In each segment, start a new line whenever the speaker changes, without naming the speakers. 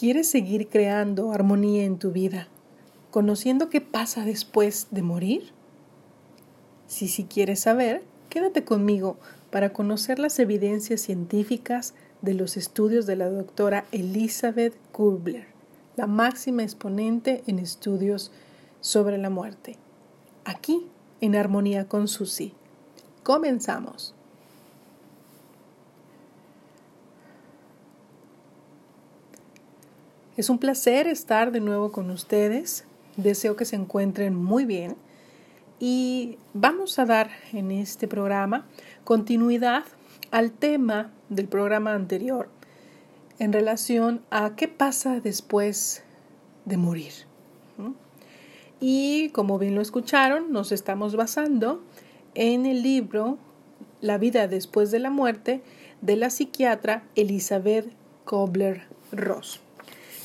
¿Quieres seguir creando armonía en tu vida, conociendo qué pasa después de morir? Si sí si quieres saber, quédate conmigo para conocer las evidencias científicas de los estudios de la doctora Elizabeth Kubler, la máxima exponente en estudios sobre la muerte. Aquí, en armonía con Susi. Comenzamos. Es un placer estar de nuevo con ustedes. Deseo que se encuentren muy bien. Y vamos a dar en este programa continuidad al tema del programa anterior en relación a qué pasa después de morir. Y como bien lo escucharon, nos estamos basando en el libro La vida después de la muerte de la psiquiatra Elizabeth Kobler-Ross.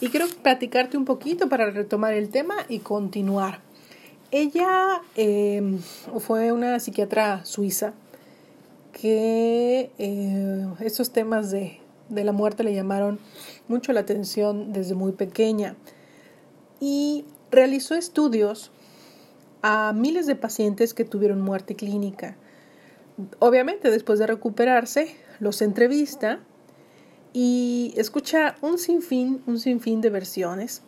Y quiero platicarte un poquito para retomar el tema y continuar. Ella em, fue una psiquiatra suiza que eh, esos temas de, de la muerte le llamaron mucho la atención desde muy pequeña y realizó estudios a miles de pacientes que tuvieron muerte clínica. Obviamente después de recuperarse, los entrevista y escucha un sinfín, un sinfín de versiones,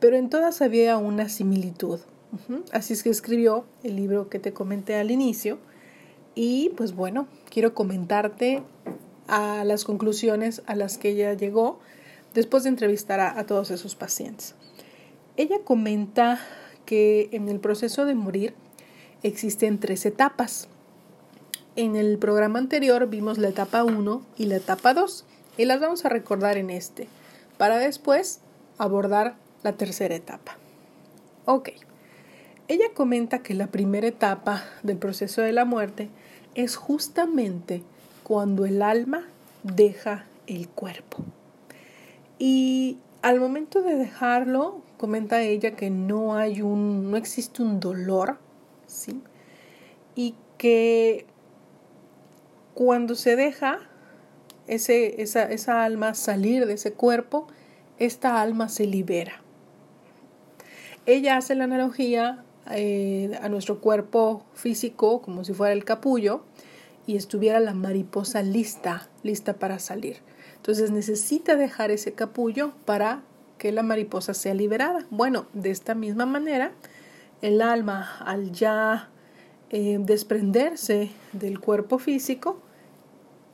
pero en todas había una similitud. Así es que escribió el libro que te comenté al inicio y pues bueno, quiero comentarte a las conclusiones a las que ella llegó después de entrevistar a, a todos esos pacientes. Ella comenta que en el proceso de morir existen tres etapas. En el programa anterior vimos la etapa 1 y la etapa 2 y las vamos a recordar en este, para después abordar la tercera etapa. Ok, ella comenta que la primera etapa del proceso de la muerte es justamente cuando el alma deja el cuerpo. Y al momento de dejarlo, comenta ella que no hay un, no existe un dolor, ¿sí? Y que cuando se deja, ese, esa, esa alma salir de ese cuerpo, esta alma se libera. Ella hace la analogía eh, a nuestro cuerpo físico como si fuera el capullo y estuviera la mariposa lista, lista para salir. Entonces necesita dejar ese capullo para que la mariposa sea liberada. Bueno, de esta misma manera, el alma al ya eh, desprenderse del cuerpo físico,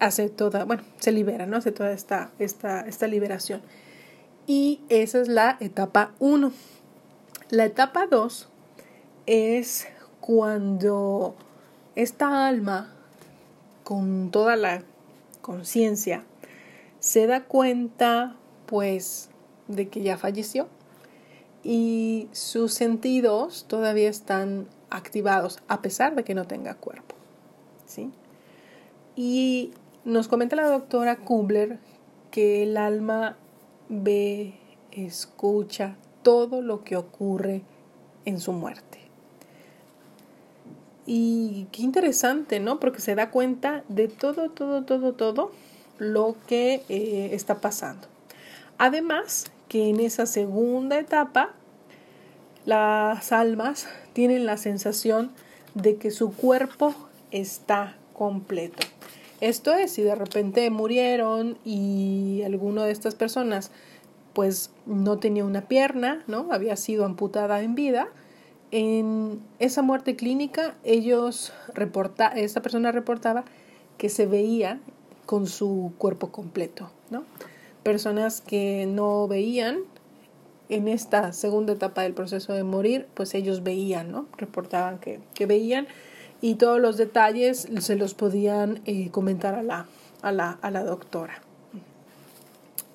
hace toda, bueno, se libera, ¿no? Hace toda esta, esta, esta liberación. Y esa es la etapa 1. La etapa 2 es cuando esta alma, con toda la conciencia, se da cuenta, pues, de que ya falleció y sus sentidos todavía están activados a pesar de que no tenga cuerpo. ¿sí? Y nos comenta la doctora Kubler que el alma ve, escucha todo lo que ocurre en su muerte. Y qué interesante, ¿no? Porque se da cuenta de todo, todo, todo, todo lo que eh, está pasando. Además, que en esa segunda etapa, las almas tienen la sensación de que su cuerpo está completo. Esto es, si de repente murieron y alguna de estas personas pues no tenía una pierna, ¿no? Había sido amputada en vida. En esa muerte clínica, ellos reporta, esta persona reportaba que se veía con su cuerpo completo, ¿no? Personas que no veían en esta segunda etapa del proceso de morir, pues ellos veían, ¿no? Reportaban que, que veían y todos los detalles se los podían eh, comentar a la, a, la, a la, doctora.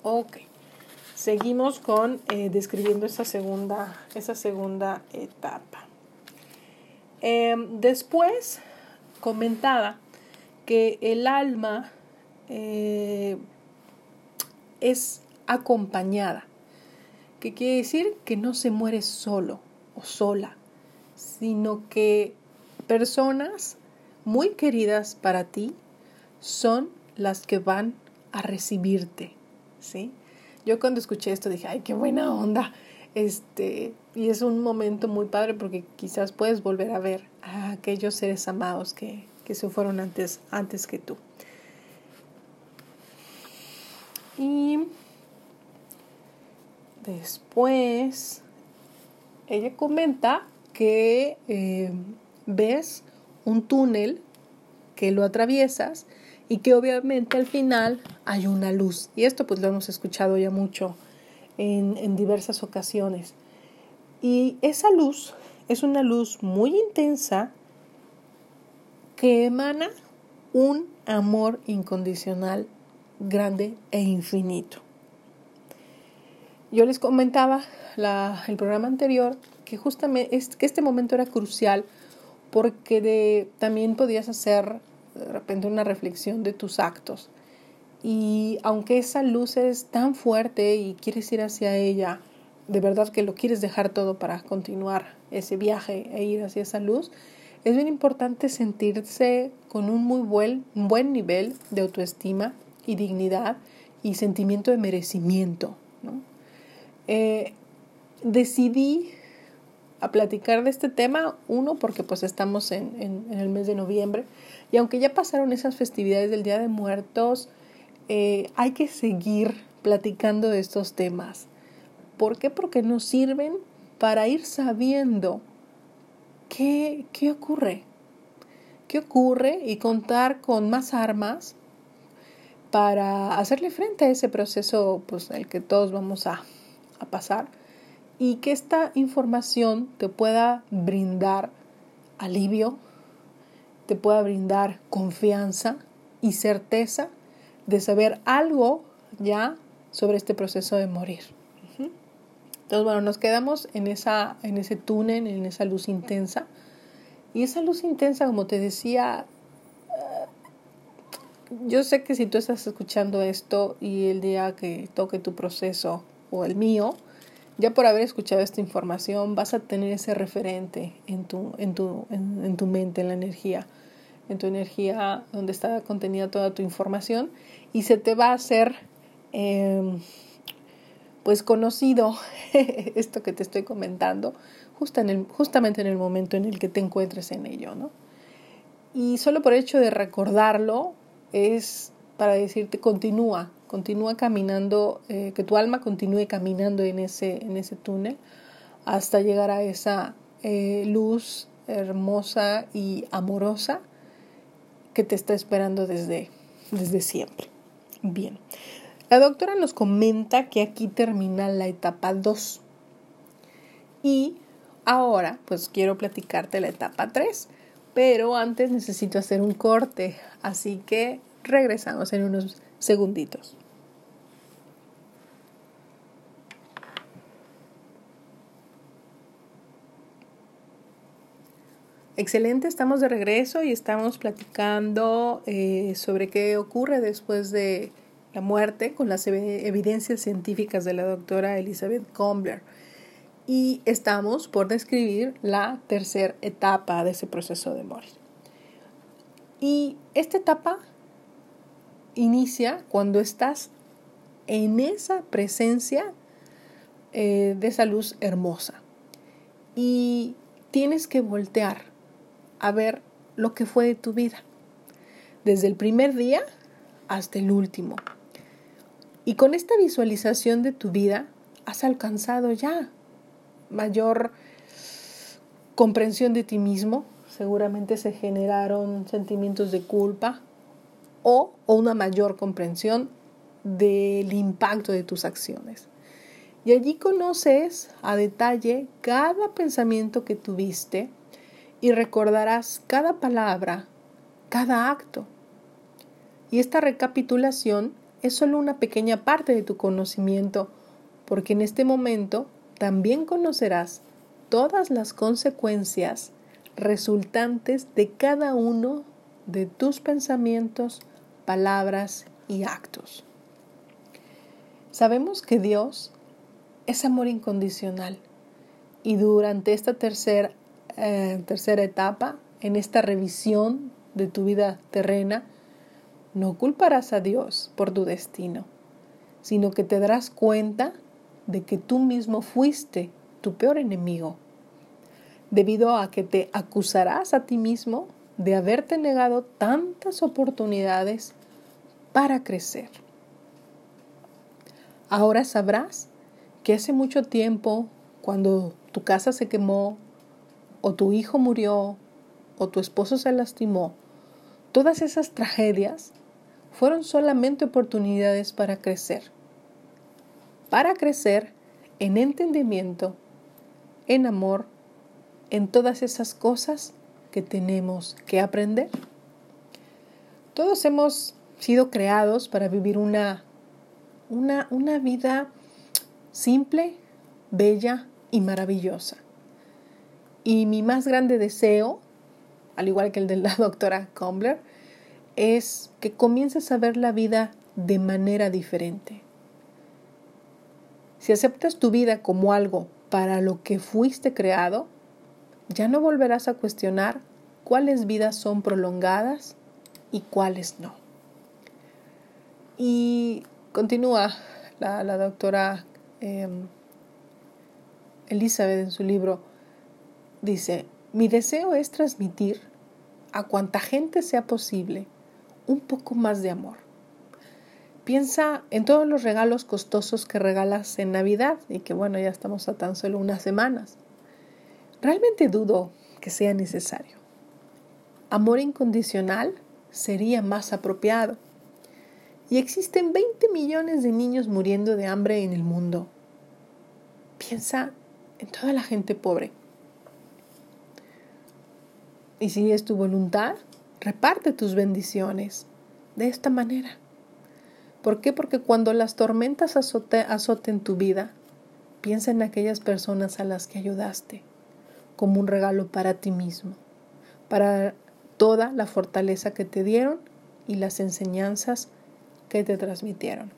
Ok, seguimos con eh, describiendo esa segunda, esa segunda etapa. Em, después comentaba que el alma eh, es acompañada, que quiere decir que no se muere solo o sola, sino que personas muy queridas para ti son las que van a recibirte, ¿sí? Yo cuando escuché esto dije, ay, qué buena onda. Este, y es un momento muy padre porque quizás puedes volver a ver a aquellos seres amados que, que se fueron antes, antes que tú. Y después ella comenta que eh, ves un túnel que lo atraviesas y que obviamente al final hay una luz. Y esto pues lo hemos escuchado ya mucho en, en diversas ocasiones. Y esa luz es una luz muy intensa que emana un amor incondicional grande e infinito. Yo les comentaba la, el programa anterior que justamente que este momento era crucial porque de, también podías hacer de repente una reflexión de tus actos. Y aunque esa luz es tan fuerte y quieres ir hacia ella, de verdad que lo quieres dejar todo para continuar ese viaje e ir hacia esa luz, es bien importante sentirse con un muy buen, buen nivel de autoestima y dignidad y sentimiento de merecimiento. Eh, decidí a platicar de este tema, uno, porque pues estamos en, el mes de noviembre y aunque ya pasaron esas festividades del Día de Muertos, eh, hay que seguir platicando de estos temas. ¿Por qué? Porque nos sirven para ir sabiendo qué, qué ocurre, qué ocurre y contar con más armas para hacerle frente a ese proceso pues, el que todos vamos a pasar y que esta información te pueda brindar alivio, te pueda brindar confianza y certeza de saber algo ya sobre este proceso de morir. Entonces, bueno, nos quedamos en, esa, en ese túnel, en esa luz intensa. Y esa luz intensa, como te decía, eh, yo sé que si tú estás escuchando esto y el día que toque tu proceso o el mío, ya por haber escuchado esta información vas a tener ese referente en tu, en tu, en, tu mente, en la energía, en tu energía donde está contenida toda tu información y se te va a hacer em, pues conocido esto que te estoy comentando justo en el, justamente en el momento en el que te encuentres en ello, ¿no? Y solo por hecho de recordarlo es para decirte continúa, continúa caminando, eh, que tu alma continúe caminando en ese, en ese túnel hasta llegar a esa eh, luz hermosa y amorosa que te está esperando desde, desde siempre. Bien, la doctora nos comenta que aquí termina la etapa 2 y ahora pues quiero platicarte la etapa 3, pero antes necesito hacer un corte, así que regresamos en unos segunditos. Excelente, estamos de regreso y estamos platicando eh, sobre qué ocurre después de la muerte con las evidencias científicas de la doctora Elizabeth Combler. Y estamos por describir la tercera etapa de ese proceso de morir. Y esta etapa inicia cuando estás en esa presencia eh, de esa luz hermosa. Y tienes que voltear a ver lo que fue de tu vida, desde el primer día hasta el último. Y con esta visualización de tu vida has alcanzado ya mayor comprensión de ti mismo, seguramente se generaron sentimientos de culpa, o, una mayor comprensión del impacto de tus acciones. Y allí conoces a detalle cada pensamiento que tuviste y recordarás cada palabra, cada acto. Y esta recapitulación es solo una pequeña parte de tu conocimiento, porque en este momento también conocerás todas las consecuencias resultantes de cada uno de tus pensamientos, palabras y actos. Sabemos que Dios es amor incondicional y durante esta tercera, eh, tercera etapa, en esta revisión de tu vida terrena, no culparás a Dios por tu destino, sino que te darás cuenta de que tú mismo fuiste tu peor enemigo, debido a que te acusarás a ti mismo de haberte negado tantas oportunidades para crecer. Ahora sabrás que hace mucho tiempo, cuando tu casa se quemó, o tu hijo murió, o tu esposo se lastimó, todas esas tragedias fueron solamente oportunidades para crecer. Para crecer en entendimiento, en amor, en todas esas cosas que tenemos que aprender. Todos hemos sido creados para vivir una, una, una vida simple, bella y maravillosa. Y mi más grande deseo, al igual que el de la doctora Combler, es que comiences a ver la vida de manera diferente. Si aceptas tu vida como algo para lo que fuiste creado, ya no volverás a cuestionar cuáles vidas son prolongadas y cuáles no. Y continúa la, doctora em, Elizabeth en su libro, dice, mi deseo es transmitir a cuanta gente sea posible un poco más de amor. Piensa en todos los regalos costosos que regalas en Navidad y que bueno, ya estamos a tan solo unas semanas. Realmente dudo que sea necesario. Amor incondicional sería más apropiado. Y existen 20 millones de niños muriendo de hambre en el mundo. Piensa en toda la gente pobre. Y si es tu voluntad, reparte tus bendiciones de esta manera. ¿Por qué? Porque cuando las tormentas azoten tu vida, piensa en aquellas personas a las que ayudaste como un regalo para ti mismo, para toda la fortaleza que te dieron y las enseñanzas que te transmitieron.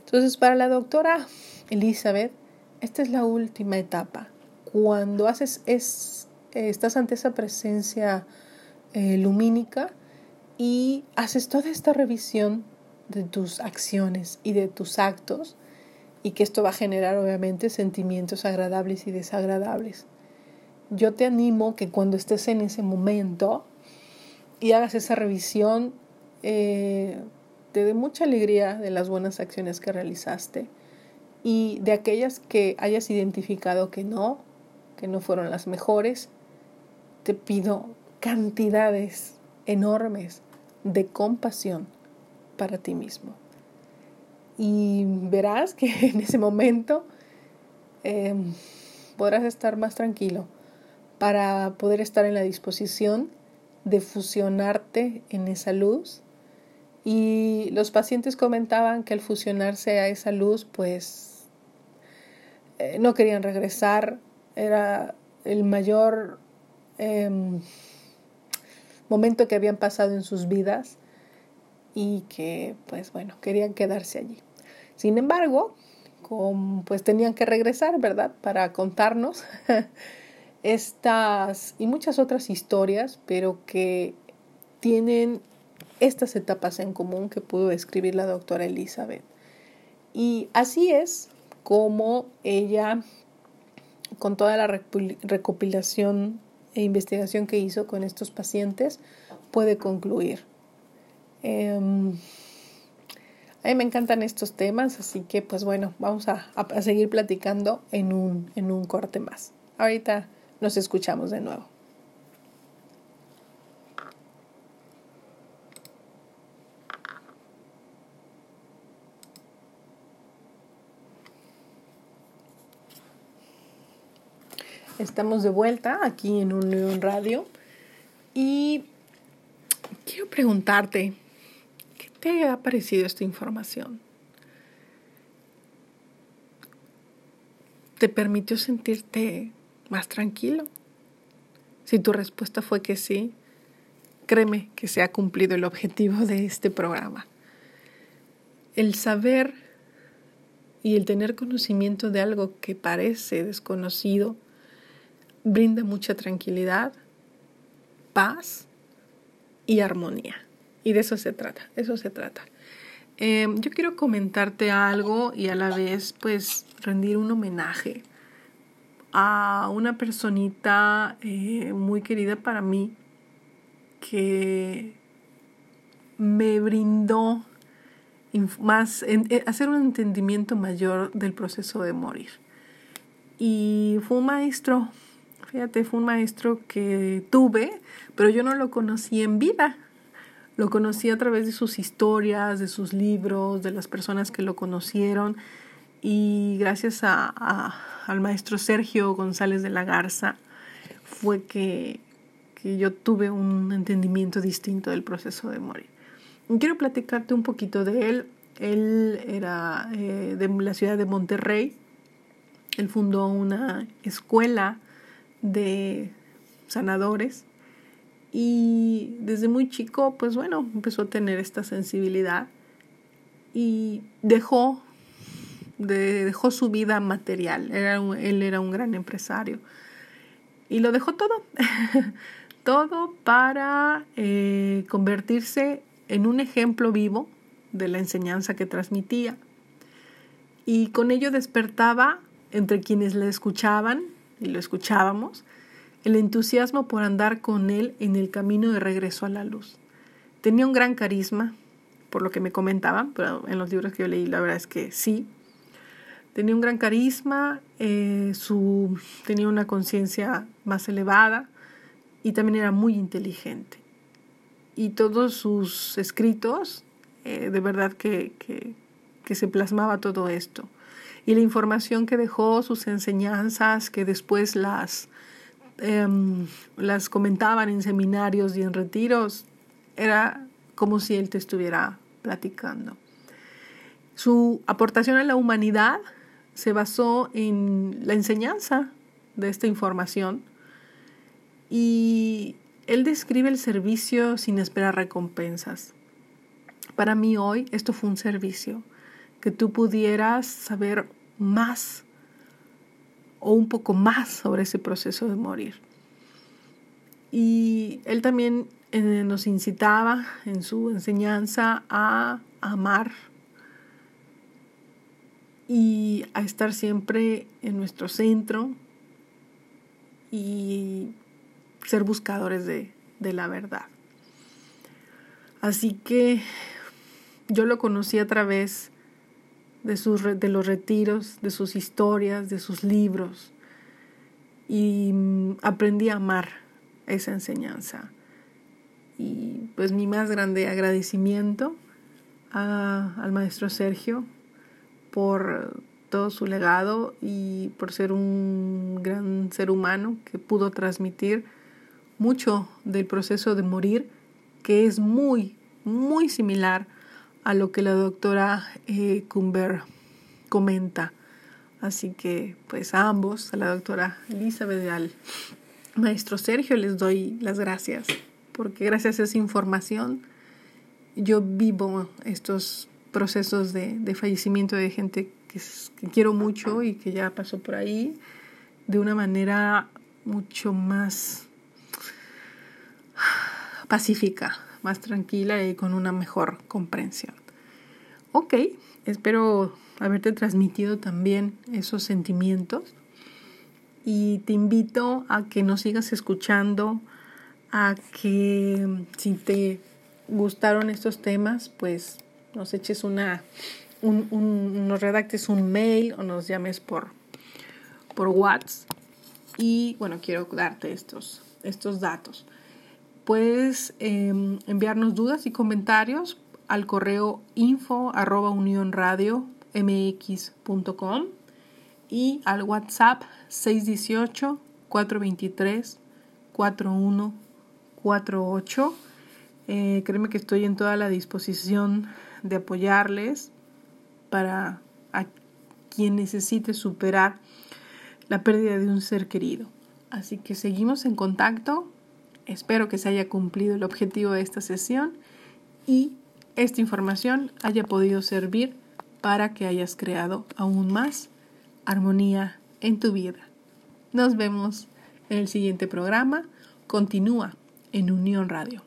Entonces, para la doctora Elizabeth, esta es la última etapa. Cuando haces es, estás ante esa presencia eh, lumínica y haces toda esta revisión de tus acciones y de tus actos y que esto va a generar obviamente sentimientos agradables y desagradables yo te animo que cuando estés en ese momento y hagas esa revisión, eh, dé mucha alegría de las buenas acciones que realizaste y de aquellas que hayas identificado que no, que no fueron las mejores, te pido cantidades enormes de compasión para ti mismo. Y verás que en ese momento em, podrás estar más tranquilo para poder estar en la disposición de fusionarte en esa luz. Y los pacientes comentaban que al fusionarse a esa luz, pues eh, no querían regresar. Era el mayor em, momento que habían pasado en sus vidas y que, pues bueno, querían quedarse allí. Sin embargo, pues tenían que regresar, ¿verdad? Para contarnos estas y muchas otras historias, pero que tienen estas etapas en común que pudo describir la doctora Elizabeth. Y así es como ella, con toda la recopilación e investigación que hizo con estos pacientes, puede concluir. Em, a mí me encantan estos temas, así que pues bueno, vamos a, a seguir platicando en un, en un corte más. Ahorita nos escuchamos de nuevo. Estamos de vuelta aquí en un León Radio y quiero preguntarte, ¿qué te ha parecido esta información? ¿Te permitió sentirte más tranquilo. Si tu respuesta fue que sí, créeme que se ha cumplido el objetivo de este programa. El saber y el tener conocimiento de algo que parece desconocido brinda mucha tranquilidad, paz y armonía. Y de eso se trata, eso se trata. Em, yo quiero comentarte algo y a la vez pues rendir un homenaje a una personita eh, muy querida para mí que me brindó más eh, hacer un entendimiento mayor del proceso de morir. Y fue un maestro, fíjate, fue un maestro que tuve, pero yo no lo conocí en vida. Lo conocí a través de sus historias, de sus libros, de las personas que lo conocieron y gracias a, al maestro Sergio González de la Garza fue que, que, yo tuve un entendimiento distinto del proceso de morir. quiero platicarte un poquito de él. Él era eh, de la ciudad de Monterrey. Él fundó una escuela de sanadores y desde muy chico, pues bueno, empezó a tener esta sensibilidad y dejó, dejó su vida material. Era él era un gran empresario y lo dejó todo, todo para eh, convertirse en un ejemplo vivo de la enseñanza que transmitía. Y con ello despertaba entre quienes le escuchaban y lo escuchábamos el entusiasmo por andar con él en el camino de regreso a la luz. Tenía un gran carisma, por lo que me comentaban, pero en los libros que yo leí la verdad es que sí. Tenía un gran carisma, eh, su, tenía una conciencia más elevada y también era muy inteligente. Y todos sus escritos, eh, de verdad que, que, que se plasmaba todo esto. Y la información que dejó, sus enseñanzas, que después las Em, las comentaban en seminarios y en retiros, era como si él te estuviera platicando. Su aportación a la humanidad se basó en la enseñanza de esta información y él describe el servicio sin esperar recompensas. Para mí hoy esto fue un servicio, que tú pudieras saber más o un poco más sobre ese proceso de morir. Y él también eh, nos incitaba en su enseñanza a amar y a estar siempre en nuestro centro y ser buscadores de, de la verdad. Así que yo lo conocí a través de, sus, de los retiros, de sus historias, de sus libros. Y mm, aprendí a amar esa enseñanza. Y pues mi más grande agradecimiento al maestro Sergio por todo su legado y por ser un gran ser humano que pudo transmitir mucho del proceso de morir, que es muy, muy similar a lo que la doctora eh, Cumber comenta. Así que pues a ambos, a la doctora Elizabeth y al maestro Sergio les doy las gracias, porque gracias a esa información yo vivo estos procesos de, fallecimiento de gente que, que quiero mucho y que ya pasó por ahí de una manera mucho más pacífica más tranquila y con una mejor comprensión. Ok, espero haberte transmitido también esos sentimientos y te invito a que nos sigas escuchando, a que si te gustaron estos temas, pues nos eches una, un, nos redactes un mail o nos llames por, por WhatsApp. Y bueno, quiero darte estos, estos datos puedes em, enviarnos dudas y comentarios al correo info arroba mx.com y al WhatsApp 618 423 4148. Eh, créeme que estoy en toda la disposición de apoyarles para a quien necesite superar la pérdida de un ser querido. Así que seguimos en contacto Espero que se haya cumplido el objetivo de esta sesión y esta información haya podido servir para que hayas creado aún más armonía en tu vida. Nos vemos en el siguiente programa. Continúa en Unión Radio.